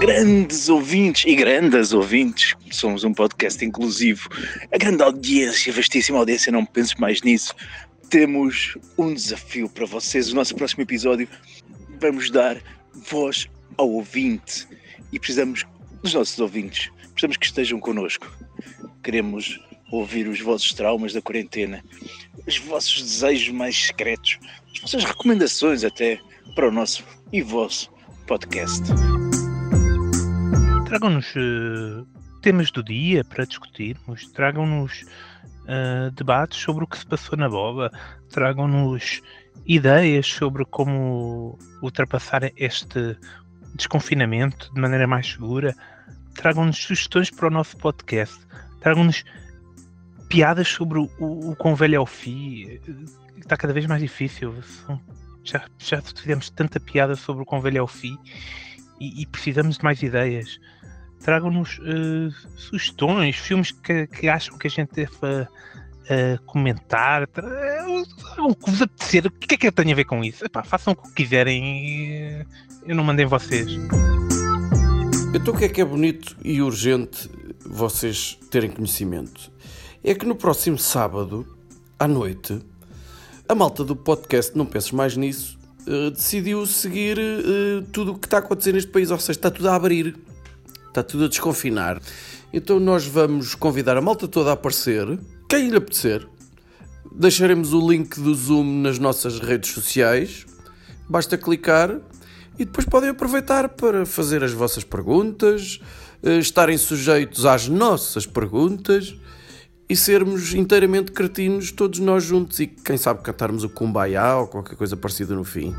Grandes ouvintes e grandes ouvintes, somos um podcast inclusivo. A grande audiência, vastíssima audiência, não penses mais nisso. Temos um desafio para vocês. O nosso próximo episódio vamos dar voz ao ouvinte e precisamos dos nossos ouvintes. Precisamos que estejam connosco. Queremos ouvir os vossos traumas da quarentena, os vossos desejos mais secretos, as vossas recomendações até para o nosso e vosso podcast. Tragam-nos uh, temas do dia para discutirmos, tragam-nos uh, debates sobre o que se passou na boba, tragam-nos ideias sobre como ultrapassar este desconfinamento de maneira mais segura, tragam-nos sugestões para o nosso podcast, tragam-nos piadas sobre o, o, o quão velho é o. Está cada vez mais difícil. São, já, já fizemos tanta piada sobre o quão velho é o FI e, e precisamos de mais ideias. Tragam-nos uh, sugestões, filmes que, que, acham que a gente deve uh, comentar. Tragam o que vos apetecer. O que é que eu tenho a ver com isso? Epá, façam o que quiserem. Eu não mandei vocês. Então o que é que é bonito e urgente vocês terem conhecimento? É que no próximo sábado, à noite, a malta do podcast Não Penses Mais Nisso uh, decidiu seguir uh, tudo o que está a acontecer neste país, ou seja, está tudo a abrir, está tudo a desconfinar. Então nós vamos convidar a malta toda a aparecer, quem lhe apetecer. Deixaremos o link do Zoom nas nossas redes sociais. Basta clicar e depois podem aproveitar para fazer as vossas perguntas, uh, estarem sujeitos às nossas perguntas e sermos inteiramente cretinos todos nós juntos e quem sabe cantarmos o Kumbaya ou qualquer coisa parecida no fim.